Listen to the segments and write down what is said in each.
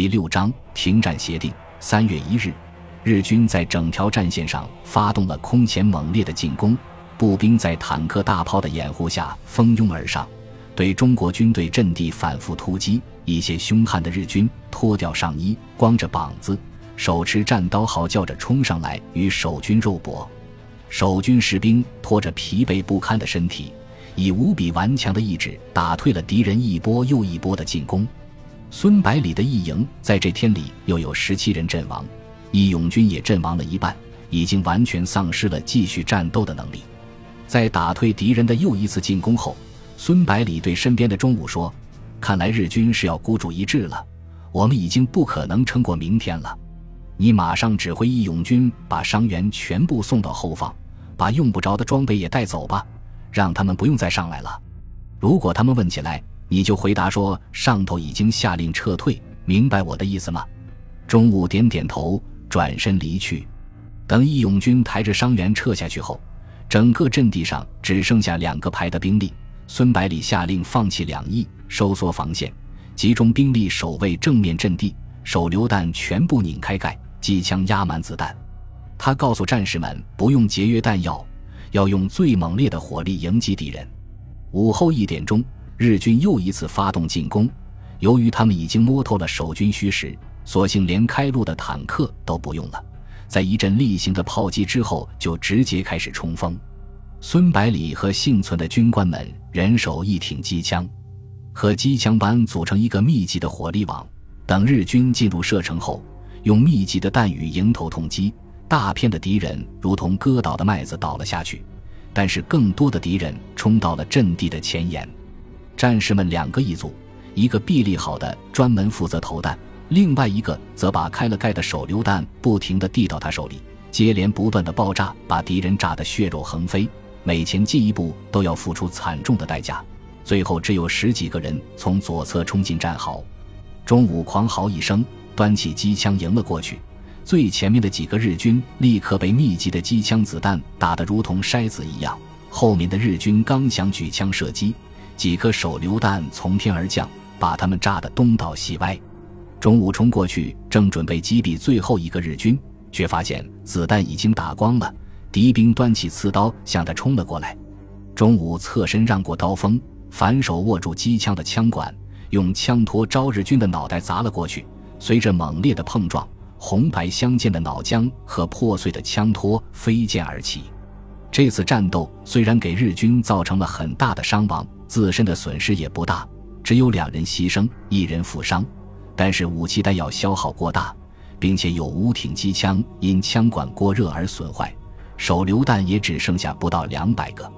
第六章停战协定。三月一日，日军在整条战线上发动了空前猛烈的进攻，步兵在坦克大炮的掩护下蜂拥而上，对中国军队阵地反复突击。一些凶悍的日军脱掉上衣，光着膀子，手持战刀，嚎叫着冲上来与守军肉搏。守军士兵拖着疲惫不堪的身体，以无比顽强的意志打退了敌人一波又一波的进攻。孙百里的一营在这天里又有十七人阵亡，义勇军也阵亡了一半，已经完全丧失了继续战斗的能力。在打退敌人的又一次进攻后，孙百里对身边的钟武说。看来日军是要孤注一掷了，我们已经不可能撑过明天了。你马上指挥义勇军把伤员全部送到后方，把用不着的装备也带走吧，让他们不用再上来了。如果他们问起来，你就回答说上头已经下令撤退，明白我的意思吗？中午点点头，转身离去。等义勇军抬着伤员撤下去后，整个阵地上只剩下两个排的兵力。孙百里下令放弃两翼。收缩防线，集中兵力守卫正面阵地，手榴弹全部拧开盖，机枪压满子弹。他告诉战士们，不用节约弹药，要用最猛烈的火力迎击敌人。午后一点钟，日军又一次发动进攻。由于他们已经摸透了守军虚实，索性连开路的坦克都不用了，在一阵例行的炮击之后，就直接开始冲锋。孙百里和幸存的军官们人手一挺机枪。和机枪班组成一个密集的火力网，等日军进入射程后，用密集的弹雨迎头痛击，大片的敌人如同割倒的麦子倒了下去。但是更多的敌人冲到了阵地的前沿，战士们两个一组，一个臂力好的专门负责投弹，另外一个则把开了盖的手榴弹不停地递到他手里，接连不断的爆炸把敌人炸得血肉横飞，每前进一步都要付出惨重的代价。最后只有十几个人从左侧冲进战壕，中午狂嚎一声，端起机枪迎了过去。最前面的几个日军立刻被密集的机枪子弹打得如同筛子一样，后面的日军刚想举枪射击，几颗手榴弹从天而降，把他们炸得东倒西歪。中午冲过去，正准备击毙最后一个日军，却发现子弹已经打光了，敌兵端起刺刀向他冲了过来。中午侧身让过刀锋。反手握住机枪的枪管，用枪托朝日军的脑袋砸了过去。随着猛烈的碰撞，红白相间的脑浆和破碎的枪托飞溅而起。这次战斗虽然给日军造成了很大的伤亡，自身的损失也不大，只有两人牺牲，一人负伤。但是武器弹药消耗过大，并且有五挺机枪因枪管过热而损坏，手榴弹也只剩下不到两百个。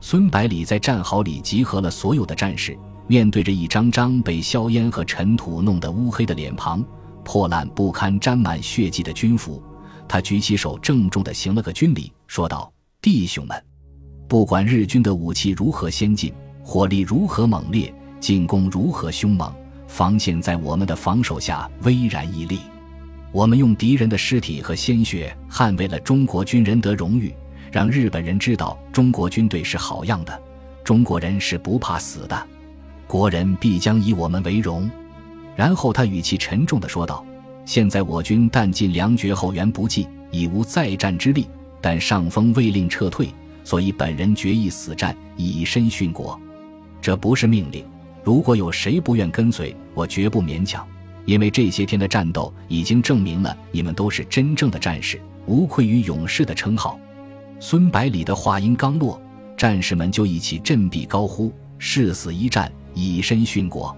孙百里在战壕里集合了所有的战士，面对着一张张被硝烟和尘土弄得乌黑的脸庞、破烂不堪、沾满血迹的军服，他举起手，郑重地行了个军礼，说道：“弟兄们，不管日军的武器如何先进，火力如何猛烈，进攻如何凶猛，防线在我们的防守下巍然屹立。我们用敌人的尸体和鲜血捍卫了中国军人的荣誉。”让日本人知道中国军队是好样的，中国人是不怕死的，国人必将以我们为荣。然后他语气沉重地说道：“现在我军弹尽粮绝，后援不济，已无再战之力。但上峰未令撤退，所以本人决意死战，以身殉国。这不是命令，如果有谁不愿跟随，我绝不勉强。因为这些天的战斗已经证明了你们都是真正的战士，无愧于勇士的称号。”孙百里的话音刚落，战士们就一起振臂高呼：“誓死一战，以身殉国。”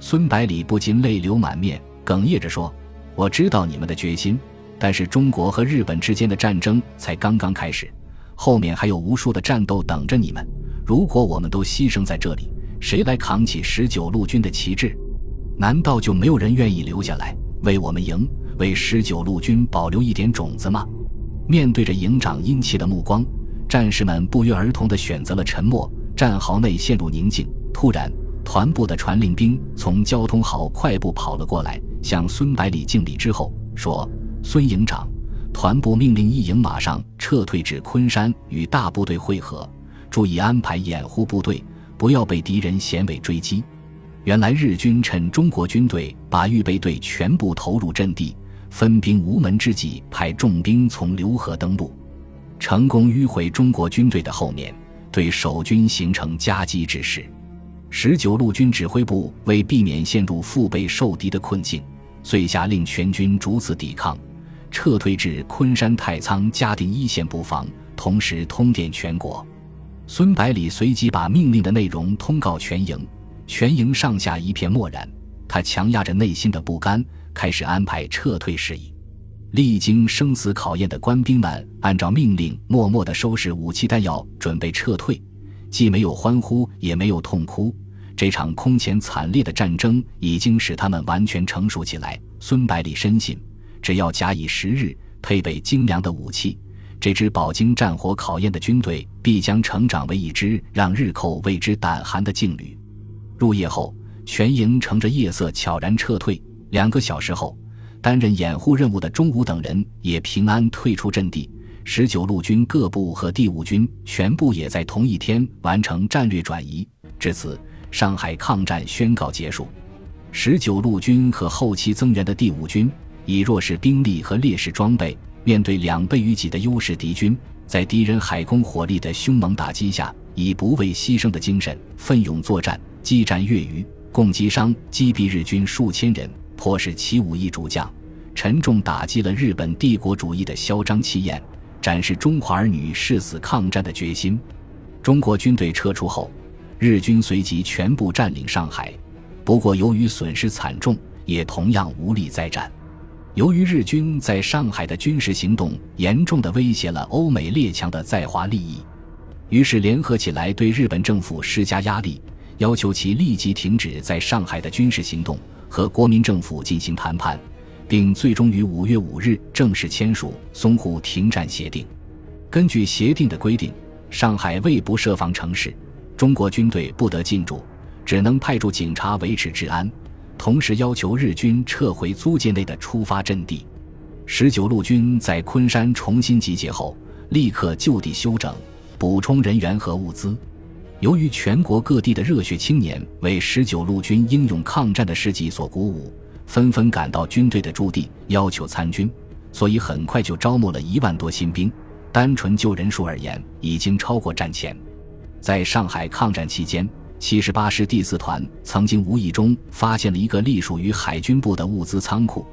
孙百里不禁泪流满面，哽咽着说：“我知道你们的决心，但是中国和日本之间的战争才刚刚开始，后面还有无数的战斗等着你们。如果我们都牺牲在这里，谁来扛起十九路军的旗帜？难道就没有人愿意留下来为我们赢，为十九路军保留一点种子吗？”面对着营长阴气的目光，战士们不约而同地选择了沉默。战壕内陷入宁静。突然，团部的传令兵从交通壕快步跑了过来，向孙百里敬礼之后说：“孙营长，团部命令一营马上撤退至昆山与大部队会合，注意安排掩护部队，不要被敌人衔尾追击。”原来日军趁中国军队把预备队全部投入阵地，分兵无门之际，派重兵从浏河登陆，成功迂回中国军队的后面，对守军形成夹击之势。十九路军指挥部为避免陷入腹背受敌的困境，遂下令全军逐次抵抗，撤退至昆山太仓嘉定一线布防，同时通电全国。孙百里随即把命令的内容通告全营，全营上下一片漠然。他强压着内心的不甘，开始安排撤退事宜。历经生死考验的官兵们按照命令，默默地收拾武器弹药，准备撤退，既没有欢呼，也没有痛哭。这场空前惨烈的战争已经使他们完全成熟起来。孙百里深信，只要假以时日，配备精良的武器，这支饱经战火考验的军队必将成长为一支让日寇为之胆寒的劲旅。入夜后，全营乘着夜色悄然撤退。两个小时后，担任掩护任务的钟武等人也平安退出阵地。十九路军各部和第五军全部也在同一天完成战略转移。至此。上海抗战宣告结束，十九路军和后期增援的第五军以弱势兵力和劣势装备，面对两倍于己的优势敌军，在敌人海空火力的凶猛打击下，以不畏牺牲的精神奋勇作战，激战月余，共击伤击毙日军数千人，迫使其武艺主将，沉重打击了日本帝国主义的嚣张气焰，展示中华儿女誓死抗战的决心。中国军队撤出后。日军随即全部占领上海，不过由于损失惨重，也同样无力再战。由于日军在上海的军事行动严重的威胁了欧美列强的在华利益，于是联合起来对日本政府施加压力，要求其立即停止在上海的军事行动，和国民政府进行谈判，并最终于五月五日正式签署淞沪停战协定。根据协定的规定，上海未不设防城市。中国军队不得进驻，只能派驻警察维持治安，同时要求日军撤回租界内的出发阵地。十九路军在昆山重新集结后，立刻就地休整，补充人员和物资。由于全国各地的热血青年为十九路军英勇抗战的事迹所鼓舞，纷纷赶到军队的驻地要求参军，所以很快就招募了一万多新兵。单纯就人数而言，已经超过战前。在上海抗战期间，七十八师第四团曾经无意中发现了一个隶属于海军部的物资仓库，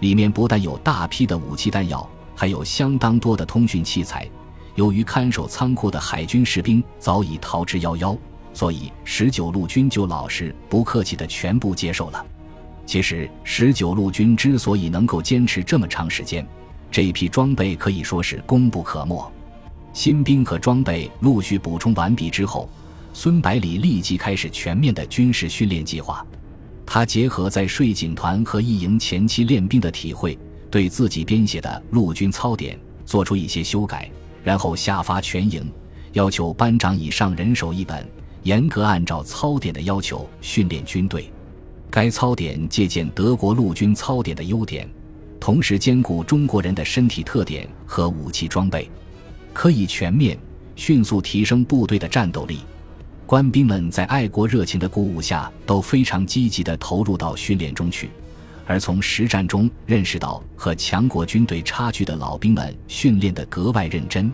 里面不但有大批的武器弹药，还有相当多的通讯器材。由于看守仓库的海军士兵早已逃之夭夭，所以十九路军就老实不客气的全部接受了。其实，十九路军之所以能够坚持这么长时间，这一批装备可以说是功不可没。新兵和装备陆续补充完毕之后，孙百里立即开始全面的军事训练计划。他结合在税警团和一营前期练兵的体会，对自己编写的陆军操典做出一些修改，然后下发全营，要求班长以上人手一本，严格按照操典的要求训练军队。该操典借鉴德国陆军操典的优点，同时兼顾中国人的身体特点和武器装备。可以全面、迅速提升部队的战斗力。官兵们在爱国热情的鼓舞下，都非常积极地投入到训练中去。而从实战中认识到和强国军队差距的老兵们，训练得格外认真。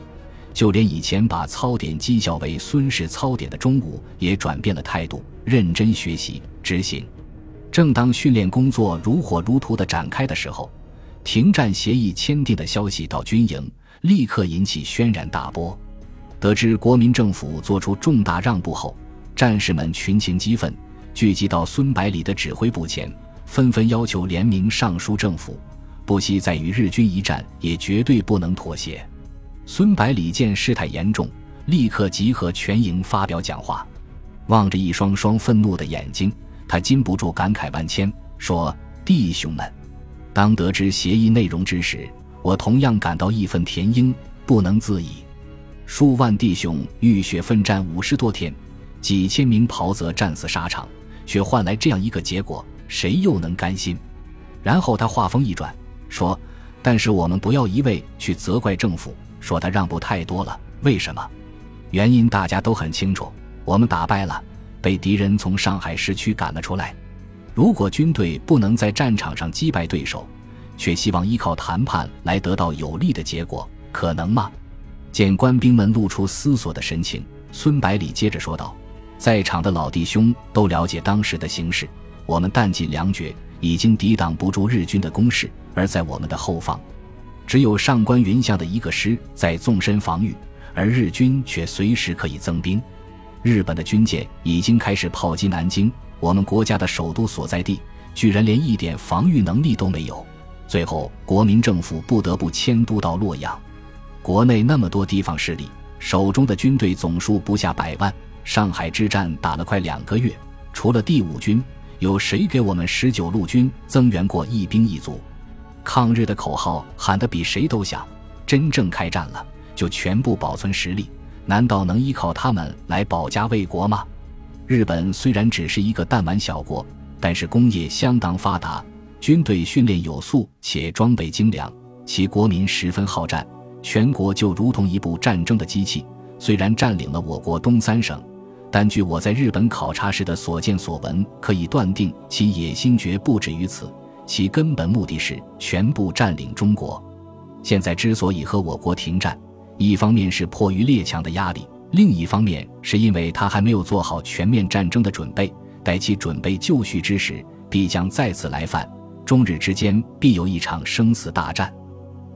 就连以前把操点讥笑为“孙氏操点”的中午，也转变了态度，认真学习执行。正当训练工作如火如荼地展开的时候，停战协议签订的消息到军营。立刻引起轩然大波。得知国民政府做出重大让步后，战士们群情激愤，聚集到孙百里的指挥部前，纷纷要求联名上书政府，不惜在与日军一战，也绝对不能妥协。孙百里见事态严重，立刻集合全营发表讲话。望着一双双愤怒的眼睛，他禁不住感慨万千，说：“弟兄们，当得知协议内容之时。”我同样感到义愤填膺，不能自已。数万弟兄浴血奋战五十多天，几千名袍泽战死沙场，却换来这样一个结果，谁又能甘心？然后他话锋一转，说：“但是我们不要一味去责怪政府，说他让步太多了。为什么？原因大家都很清楚。我们打败了，被敌人从上海市区赶了出来。如果军队不能在战场上击败对手，却希望依靠谈判来得到有利的结果，可能吗？见官兵们露出思索的神情，孙百里接着说道：“在场的老弟兄都了解当时的形势，我们弹尽粮绝，已经抵挡不住日军的攻势，而在我们的后方，只有上官云相的一个师在纵深防御，而日军却随时可以增兵。日本的军舰已经开始炮击南京，我们国家的首都所在地居然连一点防御能力都没有。最后，国民政府不得不迁都到洛阳。”国内那么多地方势力，手中的军队总数不下百万。上海之战打了快两个月，除了第五军，有谁给我们十九路军增援过一兵一卒？抗日的口号喊得比谁都响，真正开战了，就全部保存实力。难道能依靠他们来保家卫国吗？日本虽然只是一个弹丸小国，但是工业相当发达，军队训练有素，且装备精良，其国民十分好战。全国就如同一部战争的机器，虽然占领了我国东三省，但据我在日本考察时的所见所闻，可以断定其野心绝不止于此。其根本目的是全部占领中国。现在之所以和我国停战，一方面是迫于列强的压力，另一方面是因为他还没有做好全面战争的准备。待其准备就绪之时，必将再次来犯，中日之间必有一场生死大战。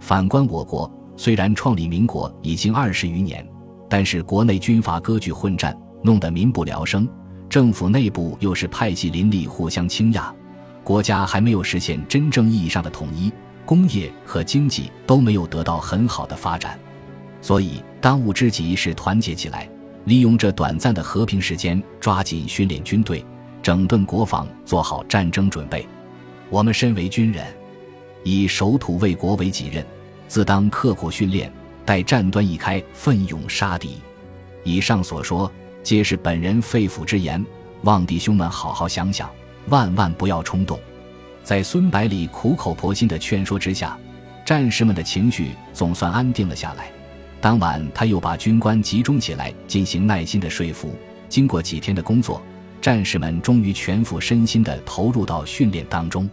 反观我国。虽然创立民国已经二十余年，但是国内军阀割据混战，弄得民不聊生；政府内部又是派系林立，互相倾轧，国家还没有实现真正意义上的统一，工业和经济都没有得到很好的发展。所以，当务之急是团结起来，利用这短暂的和平时间，抓紧训练军队，整顿国防，做好战争准备。我们身为军人，以守土卫国为己任。自当刻苦训练，待战端一开，奋勇杀敌。以上所说，皆是本人肺腑之言，望弟兄们好好想想，万万不要冲动。在孙百里苦口婆心的劝说之下，战士们的情绪总算安定了下来。当晚，他又把军官集中起来，进行耐心的说服。经过几天的工作，战士们终于全副身心地投入到训练当中。